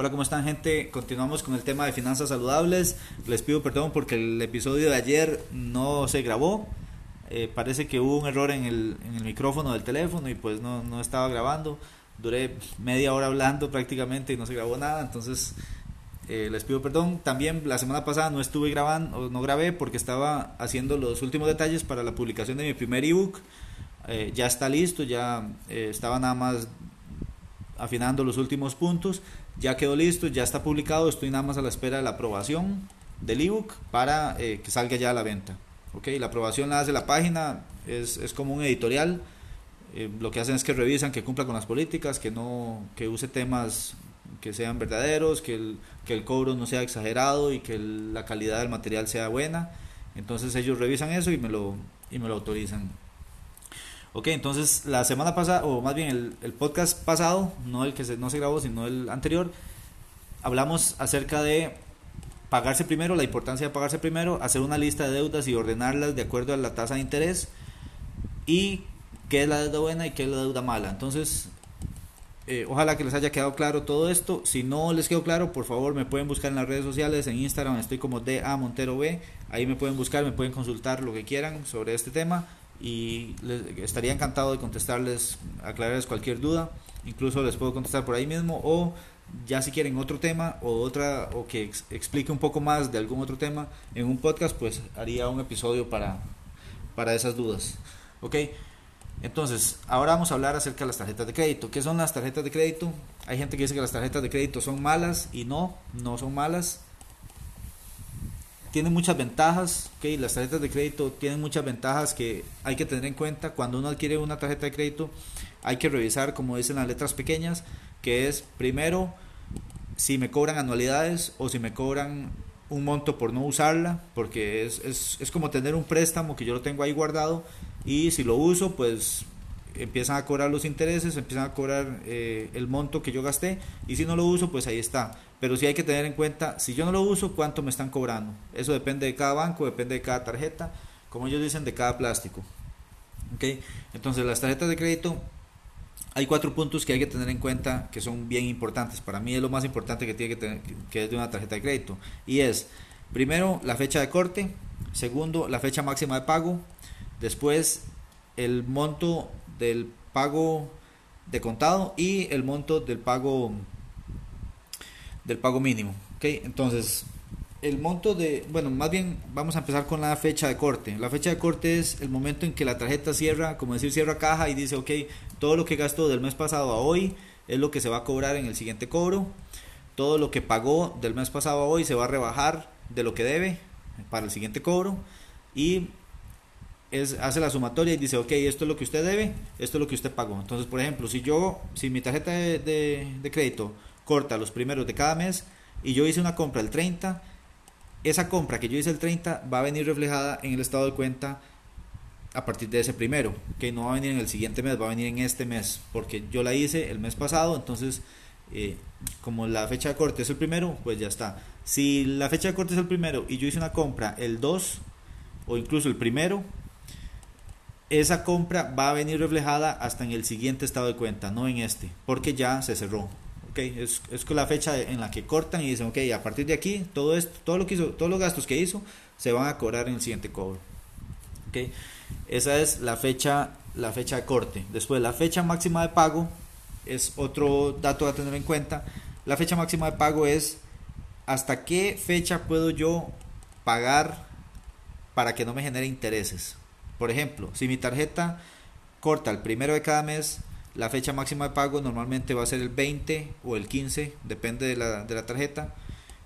Hola, ¿cómo están gente? Continuamos con el tema de finanzas saludables. Les pido perdón porque el episodio de ayer no se grabó. Eh, parece que hubo un error en el, micrófono del teléfono y pues no, estaba grabando. Duré media hora hablando prácticamente y no se grabó nada. Entonces eh, les pido perdón. También la semana pasada no estuve grabando, no grabé porque estaba haciendo los últimos detalles para la publicación de mi primer ebook. Eh, ya está listo, ya estaba nada más afinando los últimos puntos ya quedó listo, ya está publicado, estoy nada más a la espera de la aprobación del ebook para eh, que salga ya a la venta. Okay, la aprobación la hace la página, es, es como un editorial. Eh, lo que hacen es que revisan que cumpla con las políticas, que no que use temas que sean verdaderos, que el, que el cobro no sea exagerado y que la calidad del material sea buena. Entonces ellos revisan eso y me lo, y me lo autorizan. Ok, entonces la semana pasada, o más bien el, podcast pasado, no el que se, no se grabó, sino el anterior, hablamos acerca de pagarse primero, la importancia de pagarse primero, hacer una lista de deudas y ordenarlas de acuerdo a la tasa de interés y qué es la deuda buena y qué es la deuda mala. Entonces, eh, ojalá que les haya quedado claro todo esto. Si no les quedó claro, por favor me pueden buscar en las redes sociales, en Instagram estoy como DA Montero B, ahí me pueden buscar, me pueden consultar lo que quieran sobre este tema y les, estaría encantado de contestarles, aclararles cualquier duda, incluso les puedo contestar por ahí mismo o ya si quieren otro tema o otra o que explique un poco más de algún otro tema en un podcast, pues haría un episodio para para esas dudas. ¿Ok? Entonces, ahora vamos a hablar acerca de las tarjetas de crédito. ¿Qué son las tarjetas de crédito? Hay gente que dice que las tarjetas de crédito son malas y no, no son malas tiene muchas ventajas, okay, las tarjetas de crédito tienen muchas ventajas que hay que tener en cuenta. Cuando uno adquiere una tarjeta de crédito, hay que revisar, como dicen las letras pequeñas, que es primero si me cobran anualidades o si me cobran un monto por no usarla, porque es, es, es como tener un préstamo que yo lo tengo ahí guardado y si lo uso, pues empiezan a cobrar los intereses, empiezan a cobrar eh, el monto que yo gasté y si no lo uso, pues ahí está. Pero sí hay que tener en cuenta, si yo no lo uso, cuánto me están cobrando. Eso depende de cada banco, depende de cada tarjeta, como ellos dicen, de cada plástico. ¿Okay? Entonces las tarjetas de crédito, hay cuatro puntos que hay que tener en cuenta que son bien importantes. Para mí es lo más importante que tiene que tener, que es de una tarjeta de crédito. Y es, primero, la fecha de corte. Segundo, la fecha máxima de pago. Después, el monto del pago de contado y el monto del pago del pago mínimo. ¿okay? Entonces, el monto de, bueno, más bien vamos a empezar con la fecha de corte. La fecha de corte es el momento en que la tarjeta cierra, como decir, cierra caja y dice, ok, todo lo que gastó del mes pasado a hoy es lo que se va a cobrar en el siguiente cobro. Todo lo que pagó del mes pasado a hoy se va a rebajar de lo que debe para el siguiente cobro. Y es, hace la sumatoria y dice, ok, esto es lo que usted debe, esto es lo que usted pagó. Entonces, por ejemplo, si yo, si mi tarjeta de, de, crédito corta los primeros de cada mes y yo hice una compra el 30, esa compra que yo hice el 30 va a venir reflejada en el estado de cuenta a partir de ese primero, que no va a venir en el siguiente mes, va a venir en este mes, porque yo la hice el mes pasado, entonces eh, como la fecha de corte es el primero, pues ya está. Si la fecha de corte es el primero y yo hice una compra el 2 o incluso el primero, esa compra va a venir reflejada hasta en el siguiente estado de cuenta, no en este, porque ya se cerró. Es, la fecha en la que cortan y dicen, ok, a partir de aquí, todo esto, todo lo que hizo, todos los gastos que hizo, se van a cobrar en el siguiente cobro. Okay, esa es la fecha, la fecha de corte. Después, la fecha máxima de pago es otro dato a tener en cuenta. La fecha máxima de pago es hasta qué fecha puedo yo pagar para que no me genere intereses. Por ejemplo, si mi tarjeta corta el primero de cada mes, la fecha máxima de pago normalmente va a ser el 20 o el 15, depende de la, tarjeta.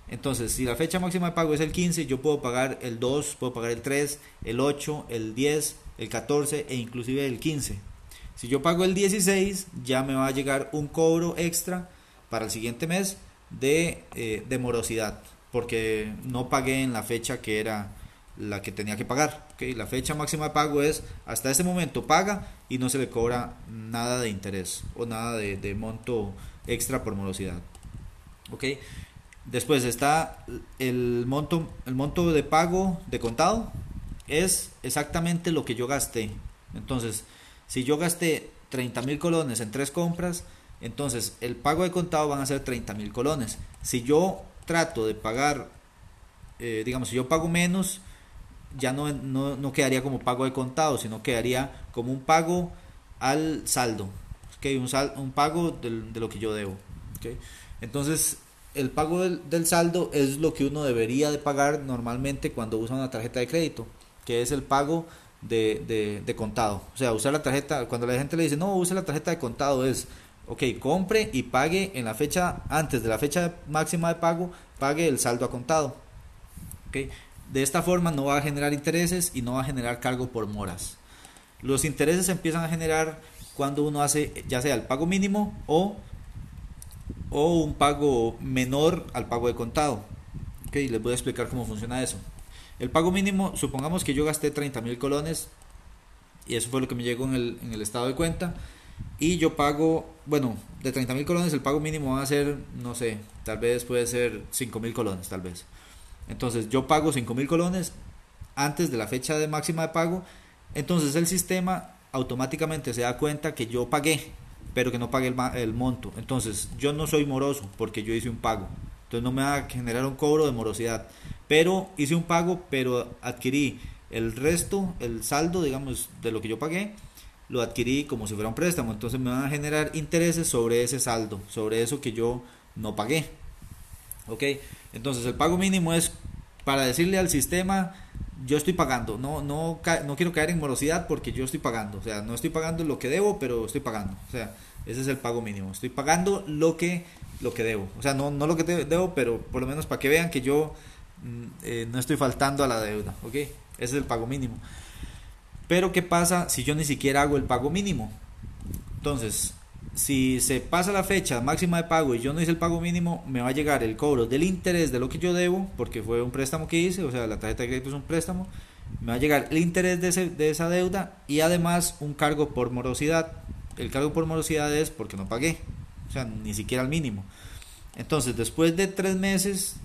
Entonces, si la fecha máxima de pago es el 15, yo puedo pagar el 2, puedo pagar el 3, el 8, el 10, el 14 e inclusive el 15. Si yo pago el 16, ya me va a llegar un cobro extra para el siguiente mes de, eh, de morosidad, porque no pagué en la fecha que era la que tenía que pagar. ¿okay? La fecha máxima de pago es hasta ese momento paga y no se le cobra nada de interés o nada de, monto extra por morosidad. ¿okay? Después está el monto, el monto de pago de contado, es exactamente lo que yo gasté. Entonces, si yo gasté 30 mil colones en tres compras, entonces el pago de contado van a ser 30 mil colones. Si yo trato de pagar, eh, digamos, si yo pago menos, ya no, no, quedaría como pago de contado, sino quedaría como un pago al saldo. ¿okay? Un, sal, un pago de lo que yo debo. Entonces, el pago del, del, saldo es lo que uno debería de pagar normalmente cuando usa una tarjeta de crédito, que es el pago de, de, de, contado. O sea, usar la tarjeta, cuando la gente le dice, no, use la tarjeta de contado, es, ok, compre y pague en la fecha, antes de la fecha máxima de pago, pague el saldo a contado. Okay. De esta forma no va a generar intereses y no va a generar cargo por moras. Los intereses empiezan a generar cuando uno hace ya sea el pago mínimo o, o un pago menor al pago de contado. Okay, les voy a explicar cómo funciona eso. El pago mínimo, supongamos que yo gasté 30 mil colones y eso fue lo que me llegó en el, en el estado de cuenta. Y yo pago, bueno, de 30 mil colones el pago mínimo va a ser, no sé, tal vez puede ser 5 mil colones, tal vez. Entonces yo pago 5 mil colones antes de la fecha de máxima de pago. Entonces el sistema automáticamente se da cuenta que yo pagué, pero que no pagué el, el, monto. Entonces yo no soy moroso porque yo hice un pago. Entonces no me va a generar un cobro de morosidad. Pero hice un pago, pero adquirí el resto, el saldo, digamos, de lo que yo pagué, lo adquirí como si fuera un préstamo. Entonces me van a generar intereses sobre ese saldo, sobre eso que yo no pagué. ¿Ok? Entonces el pago mínimo es para decirle al sistema, yo estoy pagando, no, no, no quiero caer en morosidad porque yo estoy pagando, o sea, no estoy pagando lo que debo, pero estoy pagando, o sea, ese es el pago mínimo, estoy pagando lo que, lo que debo, o sea, no, no lo que debo, pero por lo menos para que vean que yo mm, eh, no estoy faltando a la deuda, ¿ok? Ese es el pago mínimo. Pero ¿qué pasa si yo ni siquiera hago el pago mínimo? Entonces, si se pasa la fecha máxima de pago y yo no hice el pago mínimo, me va a llegar el cobro del interés de lo que yo debo, porque fue un préstamo que hice, o sea, la tarjeta de crédito es un préstamo, me va a llegar el interés de, de esa deuda y además un cargo por morosidad. El cargo por morosidad es porque no pagué, o sea, ni siquiera el mínimo. Entonces, después de tres meses,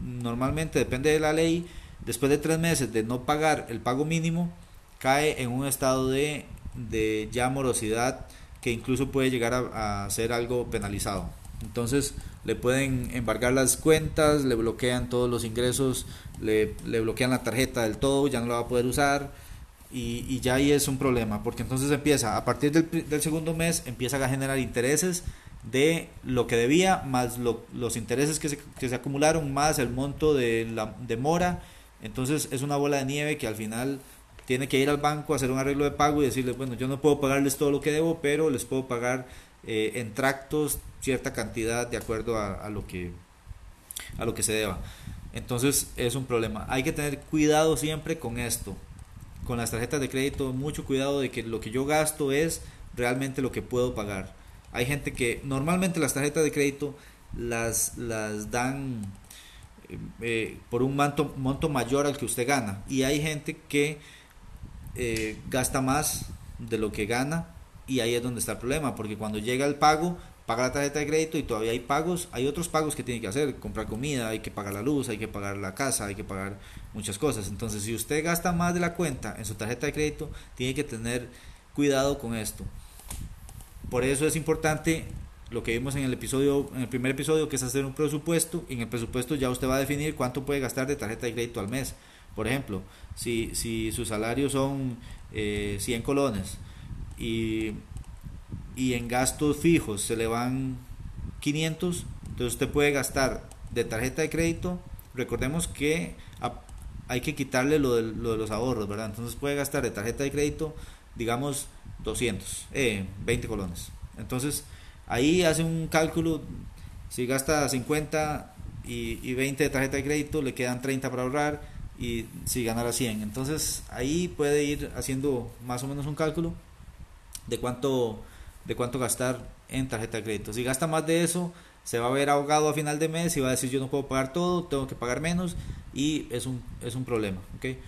normalmente depende de la ley, después de tres meses de no pagar el pago mínimo, cae en un estado de, de ya morosidad que incluso puede llegar a, ser algo penalizado. Entonces le pueden embargar las cuentas, le bloquean todos los ingresos, le, bloquean la tarjeta del todo, ya no la va a poder usar y, ya ahí es un problema, porque entonces empieza, a partir del, segundo mes, empieza a generar intereses de lo que debía, más los intereses que se, que se acumularon, más el monto de la de mora, entonces es una bola de nieve que al final tiene que ir al banco a hacer un arreglo de pago y decirles, bueno, yo no puedo pagarles todo lo que debo, pero les puedo pagar eh, en tractos cierta cantidad de acuerdo a, lo que, a lo que se deba. Entonces es un problema. Hay que tener cuidado siempre con esto. Con las tarjetas de crédito, mucho cuidado de que lo que yo gasto es realmente lo que puedo pagar. Hay gente que normalmente las tarjetas de crédito las, las dan eh, por un monto, monto mayor al que usted gana. Y hay gente que eh, gasta más de lo que gana y ahí es donde está el problema, porque cuando llega el pago, paga la tarjeta de crédito y todavía hay pagos, hay otros pagos que tiene que hacer, comprar comida, hay que pagar la luz, hay que pagar la casa, hay que pagar muchas cosas. Entonces, si usted gasta más de la cuenta en su tarjeta de crédito, tiene que tener cuidado con esto. Por eso es importante lo que vimos en el episodio, en el primer episodio, que es hacer un presupuesto. Y en el presupuesto ya usted va a definir cuánto puede gastar de tarjeta de crédito al mes. Por ejemplo, si, si sus salarios son eh, 100 colones y, y en gastos fijos se le van 500, entonces usted puede gastar de tarjeta de crédito. Recordemos que hay que quitarle lo de, lo de los ahorros, ¿verdad? Entonces puede gastar de tarjeta de crédito, digamos, 200, eh, 20 colones. Entonces ahí hace un cálculo, si gasta 50 y, y 20 de tarjeta de crédito, le quedan 30 para ahorrar y si ganara 100. Entonces ahí puede ir haciendo más o menos un cálculo de cuánto, de cuánto gastar en tarjeta de crédito. Si gasta más de eso, se va a ver ahogado a final de mes y va a decir yo no puedo pagar todo, tengo que pagar menos y es un, es un problema. ¿okay?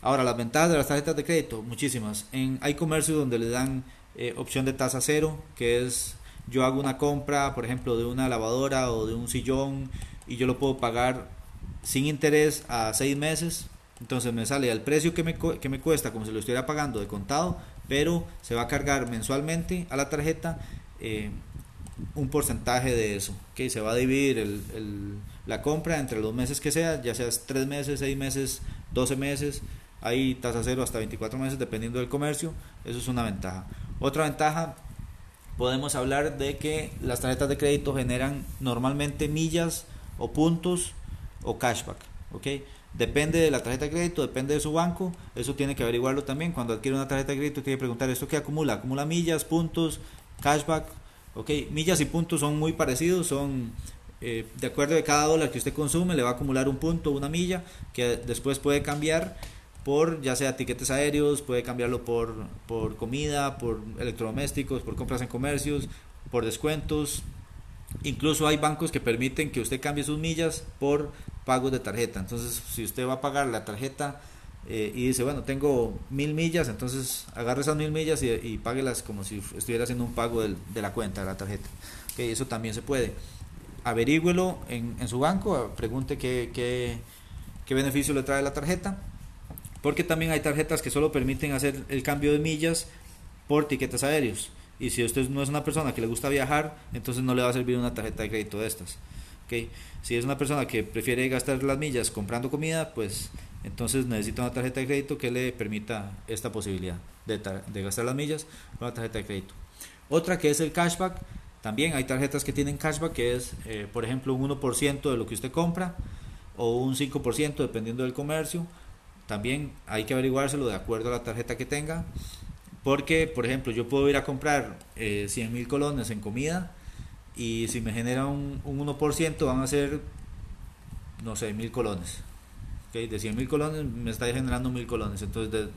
Ahora, las ventajas de las tarjetas de crédito, muchísimas. En, hay comercios donde le dan eh, opción de tasa cero, que es yo hago una compra, por ejemplo, de una lavadora o de un sillón y yo lo puedo pagar sin interés a seis meses. Entonces me sale al precio que me, que me cuesta, como si lo estuviera pagando de contado, pero se va a cargar mensualmente a la tarjeta eh, un porcentaje de eso. que Se va a dividir el, la compra entre los meses que sea, ya sea tres meses, seis meses, 12 meses. Hay tasa cero hasta 24 meses dependiendo del comercio. Eso es una ventaja. Otra ventaja, podemos hablar de que las tarjetas de crédito generan normalmente millas o puntos o cashback. ¿ok? Depende de la tarjeta de crédito, depende de su banco. Eso tiene que averiguarlo también. Cuando adquiere una tarjeta de crédito, tiene que preguntar: ¿esto qué acumula? ¿Acumula millas, puntos, cashback? ¿ok? Millas y puntos son muy parecidos. Son eh, de acuerdo de cada dólar que usted consume, le va a acumular un punto, una milla, que después puede cambiar por ya sea tiquetes aéreos, puede cambiarlo por, por comida, por electrodomésticos, por compras en comercios, por descuentos. Incluso hay bancos que permiten que usted cambie sus millas por pagos de tarjeta. Entonces, si usted va a pagar la tarjeta eh, y dice, bueno, tengo mil millas, entonces agarre esas mil millas y, páguelas como si estuviera haciendo un pago de la cuenta de la tarjeta. Okay, eso también se puede. Averígüelo en, su banco, pregunte qué, qué, qué beneficio le trae la tarjeta porque también hay tarjetas que solo permiten hacer el cambio de millas por tiquetes aéreos. Y si usted no es una persona que le gusta viajar, entonces no le va a servir una tarjeta de crédito de estas. Si es una persona que prefiere gastar las millas comprando comida, pues entonces necesita una tarjeta de crédito que le permita esta posibilidad de, de gastar las millas con una tarjeta de crédito. Otra que es el cashback. También hay tarjetas que tienen cashback, que es, eh, por ejemplo, un 1% de lo que usted compra o un 5% dependiendo del comercio también hay que averiguárselo de acuerdo a la tarjeta que tenga. Porque, por ejemplo, yo puedo ir a comprar eh, 100 mil colones en comida y si me genera un, un 1% van a ser, no sé, mil colones. ¿Okay? De 100 mil colones me está generando mil colones. Entonces,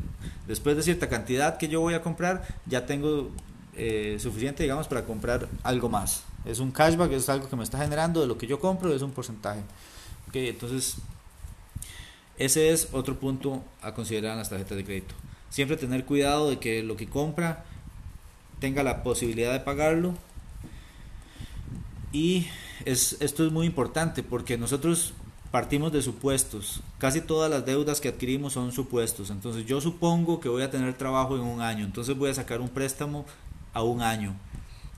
después de cierta cantidad que yo voy a comprar, ya tengo eh, suficiente, digamos, para comprar algo más. Es un cashback, es algo que me está generando de lo que yo compro, es un porcentaje. ¿Okay? Entonces, ese es otro punto a considerar en las tarjetas de crédito. Siempre tener cuidado de que lo que compra tenga la posibilidad de pagarlo. Y es, esto es muy importante porque nosotros partimos de supuestos. Casi todas las deudas que adquirimos son supuestos. Entonces yo supongo que voy a tener trabajo en un año. Entonces voy a sacar un préstamo a un año.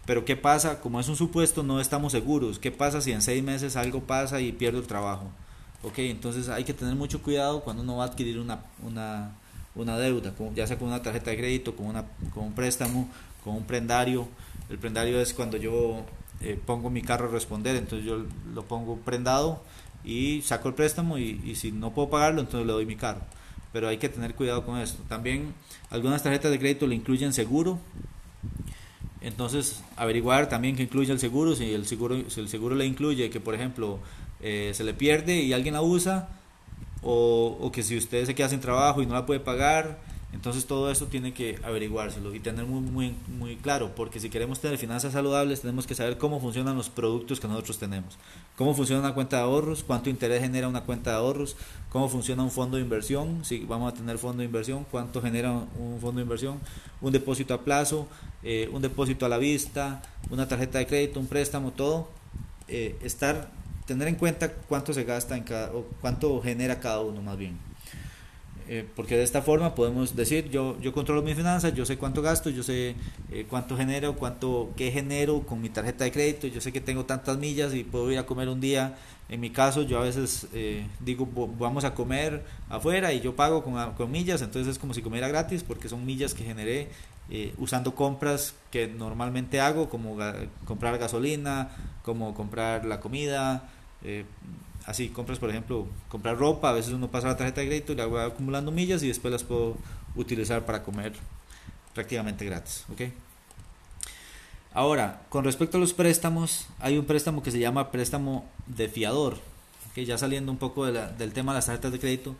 Pero ¿qué pasa? Como es un supuesto, no estamos seguros. ¿Qué pasa si en seis meses algo pasa y pierdo el trabajo? Ok, entonces hay que tener mucho cuidado cuando uno va a adquirir una, una, una deuda, ya sea con una tarjeta de crédito, con, una, con un préstamo, con un prendario. El prendario es cuando yo eh, pongo mi carro a responder, entonces yo lo pongo prendado y saco el préstamo y, y, si no puedo pagarlo, entonces le doy mi carro. Pero hay que tener cuidado con esto. También algunas tarjetas de crédito le incluyen seguro. Entonces, averiguar también que incluye el seguro, si el seguro, si el seguro le incluye que, por ejemplo, eh, se le pierde y alguien la usa, o, que si usted se queda sin trabajo y no la puede pagar, entonces todo eso tiene que averiguárselo y tener muy, muy, muy claro, porque si queremos tener finanzas saludables tenemos que saber cómo funcionan los productos que nosotros tenemos, cómo funciona una cuenta de ahorros, cuánto interés genera una cuenta de ahorros, cómo funciona un fondo de inversión, si vamos a tener fondo de inversión, cuánto genera un fondo de inversión, un depósito a plazo, eh, un depósito a la vista, una tarjeta de crédito, un préstamo, todo, eh, estar tener en cuenta cuánto se gasta en cada, o cuánto genera cada uno más bien. Eh, porque de esta forma podemos decir, yo, yo controlo mis finanzas, yo sé cuánto gasto, yo sé eh, cuánto genero, cuánto, qué genero con mi tarjeta de crédito, yo sé que tengo tantas millas y puedo ir a comer un día. En mi caso, yo a veces eh, digo, vamos a comer afuera y yo pago con, con, millas, entonces es como si comiera gratis porque son millas que generé usando compras que normalmente hago, como comprar gasolina, como comprar la comida, eh, así compras por ejemplo comprar ropa a veces uno pasa la tarjeta de crédito y la va acumulando millas y después las puedo utilizar para comer prácticamente gratis ¿ok? ahora con respecto a los préstamos hay un préstamo que se llama préstamo de fiador que ya saliendo un poco del tema de las tarjetas de crédito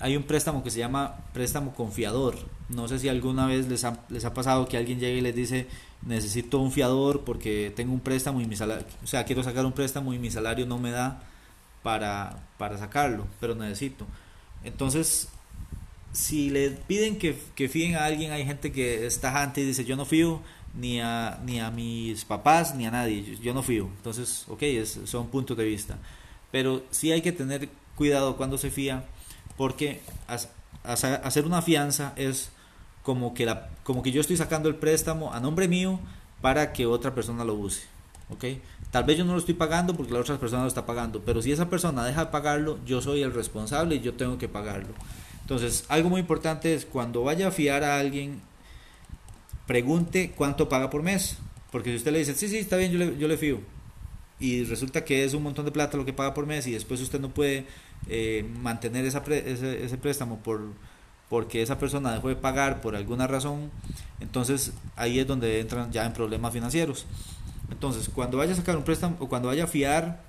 hay un préstamo que se llama préstamo confiador. No sé si alguna vez les ha, les ha pasado que alguien llegue y les dice necesito un fiador porque tengo un préstamo y mi salario, o sea, quiero sacar un préstamo y mi salario no me da para, para sacarlo, pero necesito. Entonces, si le piden que, que fíen a alguien, hay gente que está tajante y dice yo no fío ni a, ni a mis papás ni a nadie, yo, no fío. Entonces, ok, es, son puntos de vista. Pero sí hay que tener cuidado cuando se fía, porque hacer una fianza es como que, la, como que yo estoy sacando el préstamo a nombre mío para que otra persona lo use. ¿ok? Tal vez yo no lo estoy pagando porque la otra persona lo está pagando, pero si esa persona deja de pagarlo, yo soy el responsable y yo tengo que pagarlo. Entonces, algo muy importante es cuando vaya a fiar a alguien, pregunte cuánto paga por mes. Porque si usted le dice, sí, sí, está bien, yo le, yo le fío. Y resulta que es un montón de plata lo que paga por mes y después usted no puede eh, mantener ese, ese préstamo por, porque esa persona dejó de pagar por alguna razón, entonces ahí es donde entran ya en problemas financieros. Entonces, cuando vaya a sacar un préstamo o cuando vaya a fiar,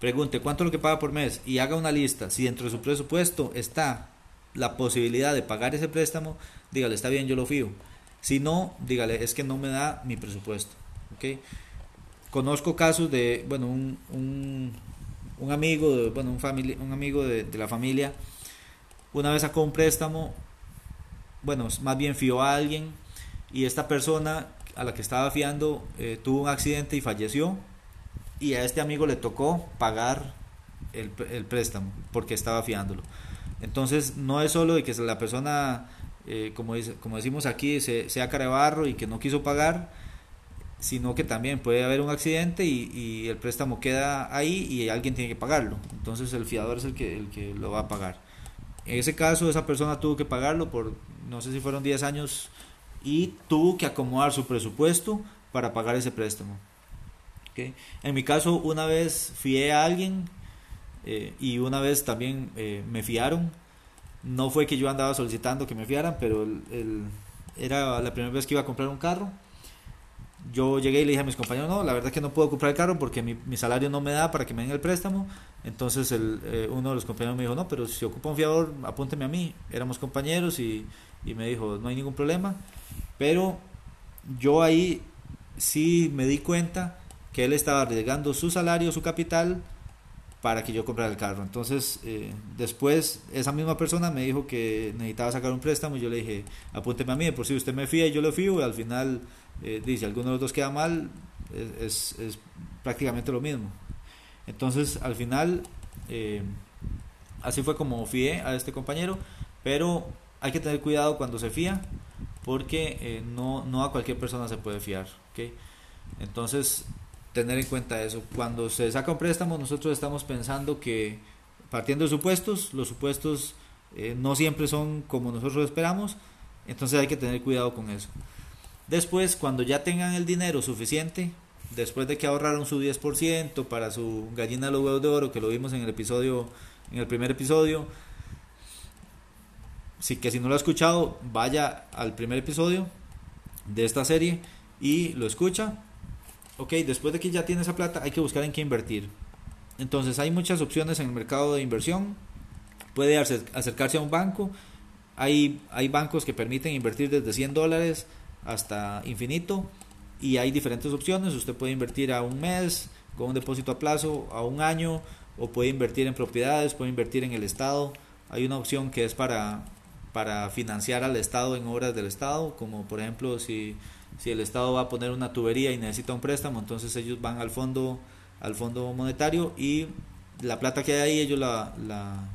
pregunte cuánto es lo que paga por mes y haga una lista. Si dentro de su presupuesto está la posibilidad de pagar ese préstamo, dígale, está bien, yo lo fío. Si no, dígale, es que no me da mi presupuesto. ¿okay? Conozco casos de, bueno, un, un amigo, de, bueno, un, amigo de la familia, una vez sacó un préstamo, bueno, más bien fió a alguien y esta persona a la que estaba fiando eh, tuvo un accidente y falleció y a este amigo le tocó pagar el, préstamo porque estaba fiándolo. Entonces no es solo de que la persona, eh, como, dice, como decimos aquí, se, sea carebarro y que no quiso pagar, sino que también puede haber un accidente y, el préstamo queda ahí y alguien tiene que pagarlo. Entonces el fiador es el que, el que lo va a pagar. En ese caso, esa persona tuvo que pagarlo por, no sé si fueron 10 años, y tuvo que acomodar su presupuesto para pagar ese préstamo. En mi caso, una vez fié a alguien eh, y una vez también eh, me fiaron. No fue que yo andaba solicitando que me fiaran, pero era la primera vez que iba a comprar un carro yo llegué y le dije a mis compañeros, no, la verdad es que no puedo comprar el carro porque mi, mi salario no me da para que me den el préstamo. Entonces el, eh, uno de los compañeros me dijo, no, pero si ocupa un fiador, apúnteme a mí. Éramos compañeros y, y me dijo, no hay ningún problema. Pero yo ahí sí me di cuenta que él estaba arriesgando su salario, su capital, para que yo comprara el carro. Entonces, eh, después esa misma persona me dijo que necesitaba sacar un préstamo y yo le dije, apúnteme a mí, por si usted me fía y yo le fío, y al final eh, dice, alguno de los dos queda mal, es, es, prácticamente lo mismo. Entonces, al final, eh, así fue como fié a este compañero, pero hay que tener cuidado cuando se fía, porque eh, no, no a cualquier persona se puede fiar. ¿okay? Entonces, tener en cuenta eso. Cuando se saca un préstamo, nosotros estamos pensando que, partiendo de supuestos, los supuestos no siempre son como nosotros esperamos, entonces hay que tener cuidado con eso. Después, cuando ya tengan el dinero suficiente, después de que ahorraron su 10% para su gallina de los huevos de oro, que lo vimos en el episodio, en el primer episodio, sí que si no lo ha escuchado, vaya al primer episodio de esta serie y lo escucha. Ok, después de que ya tiene esa plata, hay que buscar en qué invertir. Entonces hay muchas opciones en el mercado de inversión. Puede acercarse a un banco. Hay, hay bancos que permiten invertir desde 100 dólares hasta infinito y hay diferentes opciones. Usted puede invertir a un mes con un depósito a plazo, a un año, o puede invertir en propiedades, puede invertir en el Estado. Hay una opción que es para, para financiar al Estado en obras del Estado, como por ejemplo si, si el Estado va a poner una tubería y necesita un préstamo, entonces ellos van al fondo, al fondo monetario y la plata que hay ahí ellos la, la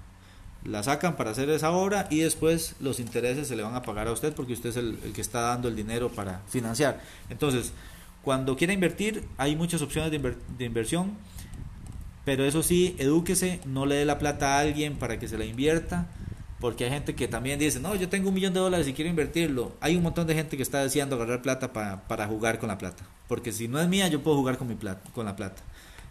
la sacan para hacer esa obra y después los intereses se le van a pagar a usted porque usted es el, que está dando el dinero para financiar. Entonces, cuando quiera invertir, hay muchas opciones de, inversión, pero eso sí, edúquese, no le dé la plata a alguien para que se la invierta, porque hay gente que también dice, no, yo tengo un millón de dólares y quiero invertirlo. Hay un montón de gente que está deseando agarrar plata para, para jugar con la plata, porque si no es mía, yo puedo jugar con, mi plata, con la plata.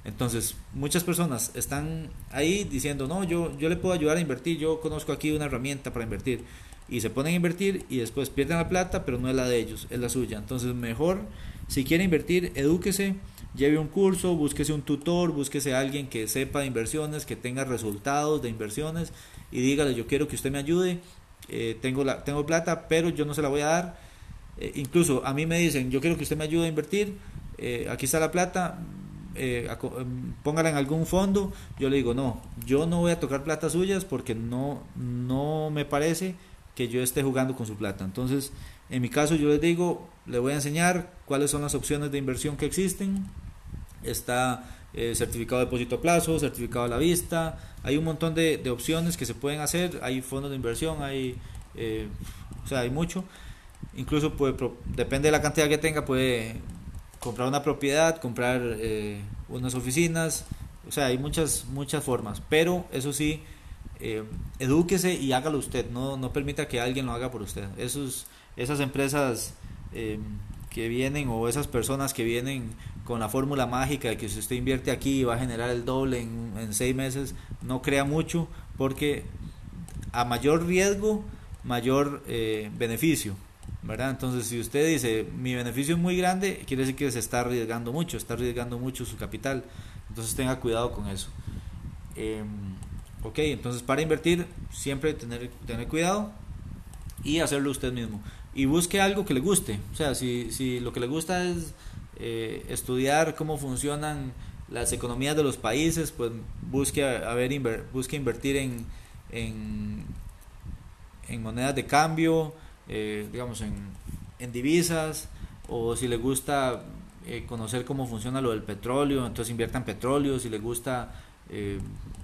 Entonces, muchas personas están ahí diciendo, no, yo, yo le puedo ayudar a invertir, yo conozco aquí una herramienta para invertir. Y se ponen a invertir y después pierden la plata, pero no es la de ellos, es la suya. Entonces, mejor, si quiere invertir, edúquese, lleve un curso, búsquese un tutor, búsquese a alguien que sepa de inversiones, que tenga resultados de inversiones y dígale, yo quiero que usted me ayude, eh, tengo, la, tengo plata, pero yo no se la voy a dar. Eh, incluso a mí me dicen, yo quiero que usted me ayude a invertir, eh, aquí está la plata, póngala en algún fondo. Yo le digo, no, yo no voy a tocar plata suyas porque no, no me parece que yo esté jugando con su plata. Entonces, en mi caso yo les digo, le voy a enseñar cuáles son las opciones de inversión que existen. Está eh, certificado de depósito a plazo, certificado a la vista, hay un montón de, opciones que se pueden hacer, hay fondos de inversión, hay, eh, o sea, hay mucho. Incluso puede, depende de la cantidad que tenga, puede comprar una propiedad, comprar eh, unas oficinas, o sea, hay muchas, muchas formas, pero eso sí, edúquese y hágalo usted, no, no permita que alguien lo haga por usted. Esos, esas empresas que vienen o esas personas que vienen con la fórmula mágica de que si usted invierte aquí va a generar el doble en, seis meses, no crea mucho porque a mayor riesgo, mayor eh, beneficio. ¿Verdad? Entonces, si usted dice mi beneficio es muy grande, quiere decir que se está arriesgando mucho, está arriesgando mucho su capital. Entonces, tenga cuidado con eso. Em, ok, entonces para invertir, siempre tener, tener cuidado y hacerlo usted mismo y busque algo que le guste. O sea, si, si lo que le gusta es eh, estudiar cómo funcionan las economías de los países, pues busque, a, ver, busque invertir en, en, monedas de cambio, eh, digamos, en, en, divisas, o si le gusta eh, conocer cómo funciona lo del petróleo, entonces invierta en petróleo, si le gusta,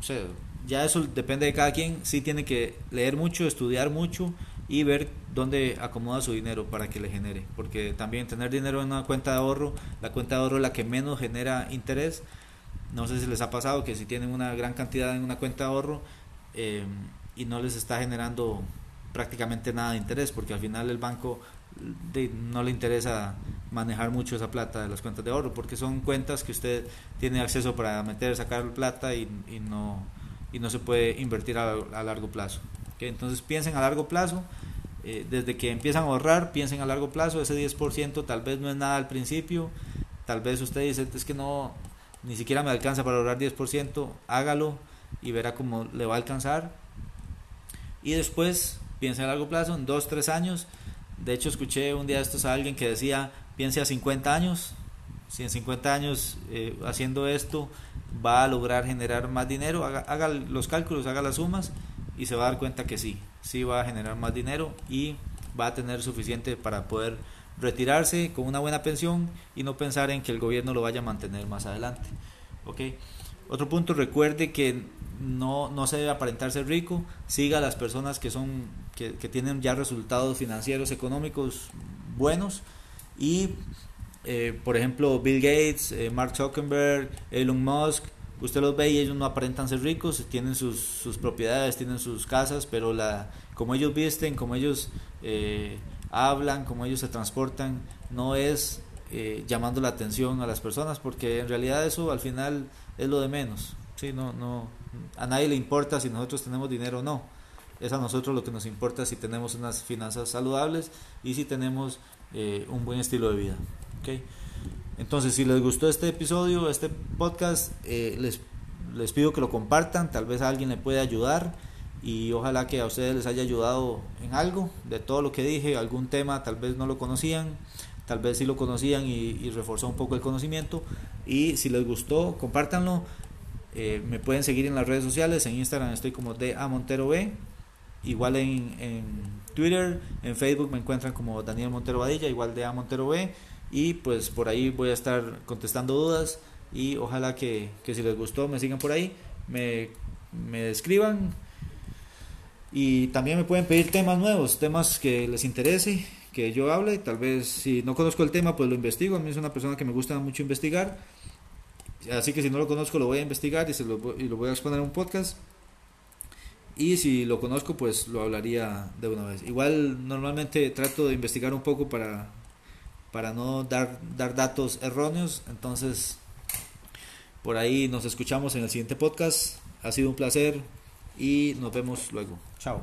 sea, ya eso depende de cada quien, sí tiene que leer mucho, estudiar mucho y ver dónde acomoda su dinero para que le genere. Porque también tener dinero en una cuenta de ahorro, la cuenta de ahorro es la que menos genera interés. No sé si les ha pasado que si tienen una gran cantidad en una cuenta de ahorro eh, y no les está generando prácticamente nada de interés, porque al final el banco no le interesa manejar mucho esa plata de las cuentas de ahorro, porque son cuentas que usted tiene acceso para meter, sacar plata y, no, y no se puede invertir a, a largo plazo. Entonces piensen a largo plazo, eh, desde que empiezan a ahorrar, piensen a largo plazo, ese 10% tal vez no es nada al principio, tal vez usted dice, es que no, ni siquiera me alcanza para ahorrar 10%, hágalo y verá cómo le va a alcanzar. Y después, piensen a largo plazo, en 2, 3 años, de hecho escuché un día estos a alguien que decía, piense a 50 años, si en 50 años eh, haciendo esto va a lograr generar más dinero, haga, haga los cálculos, haga las sumas y se va a dar cuenta que sí, sí va a generar más dinero y va a tener suficiente para poder retirarse con una buena pensión y no pensar en que el gobierno lo vaya a mantener más adelante. ¿okay? Otro punto, recuerde que no, no se debe aparentar ser rico, siga a las personas que, son, que, tienen ya resultados financieros, económicos buenos y, eh, por ejemplo, Bill Gates, eh, Mark Zuckerberg, Elon Musk, usted los ve y ellos no aparentan ser ricos, tienen sus, sus propiedades, tienen sus casas, pero la, como ellos visten, como ellos eh, hablan, como ellos se transportan, no es eh, llamando la atención a las personas, porque en realidad eso al final es lo de menos. ¿sí? No, no, a nadie le importa si nosotros tenemos dinero o no. Es a nosotros lo que nos importa si tenemos unas finanzas saludables y si tenemos eh, un buen estilo de vida. ¿okay? Entonces, si les gustó este episodio, este podcast, eh, les, les pido que lo compartan, tal vez a alguien le puede ayudar y ojalá que a ustedes les haya ayudado en algo de todo lo que dije, algún tema tal vez no lo conocían, tal vez sí lo conocían y, reforzó un poco el conocimiento y si les gustó, compártanlo. Eh, me pueden seguir en las redes sociales, en Instagram estoy como de A Montero B, igual en, en Twitter, en Facebook me encuentran como Daniel Montero Badilla, igual de A Montero B. Y pues por ahí voy a estar contestando dudas y ojalá que, si les gustó me sigan por ahí, me, me escriban. Y también me pueden pedir temas nuevos, temas que les interese, que yo hable, tal vez si no conozco el tema pues lo investigo, a mí es una persona que me gusta mucho investigar, así que si no lo conozco lo voy a investigar y, se lo, y lo voy a exponer en un podcast. Y si lo conozco, pues lo hablaría de una vez. Igual normalmente trato de investigar un poco para para no dar, dar datos erróneos. Entonces, por ahí nos escuchamos en el siguiente podcast. Ha sido un placer y nos vemos luego. Chao.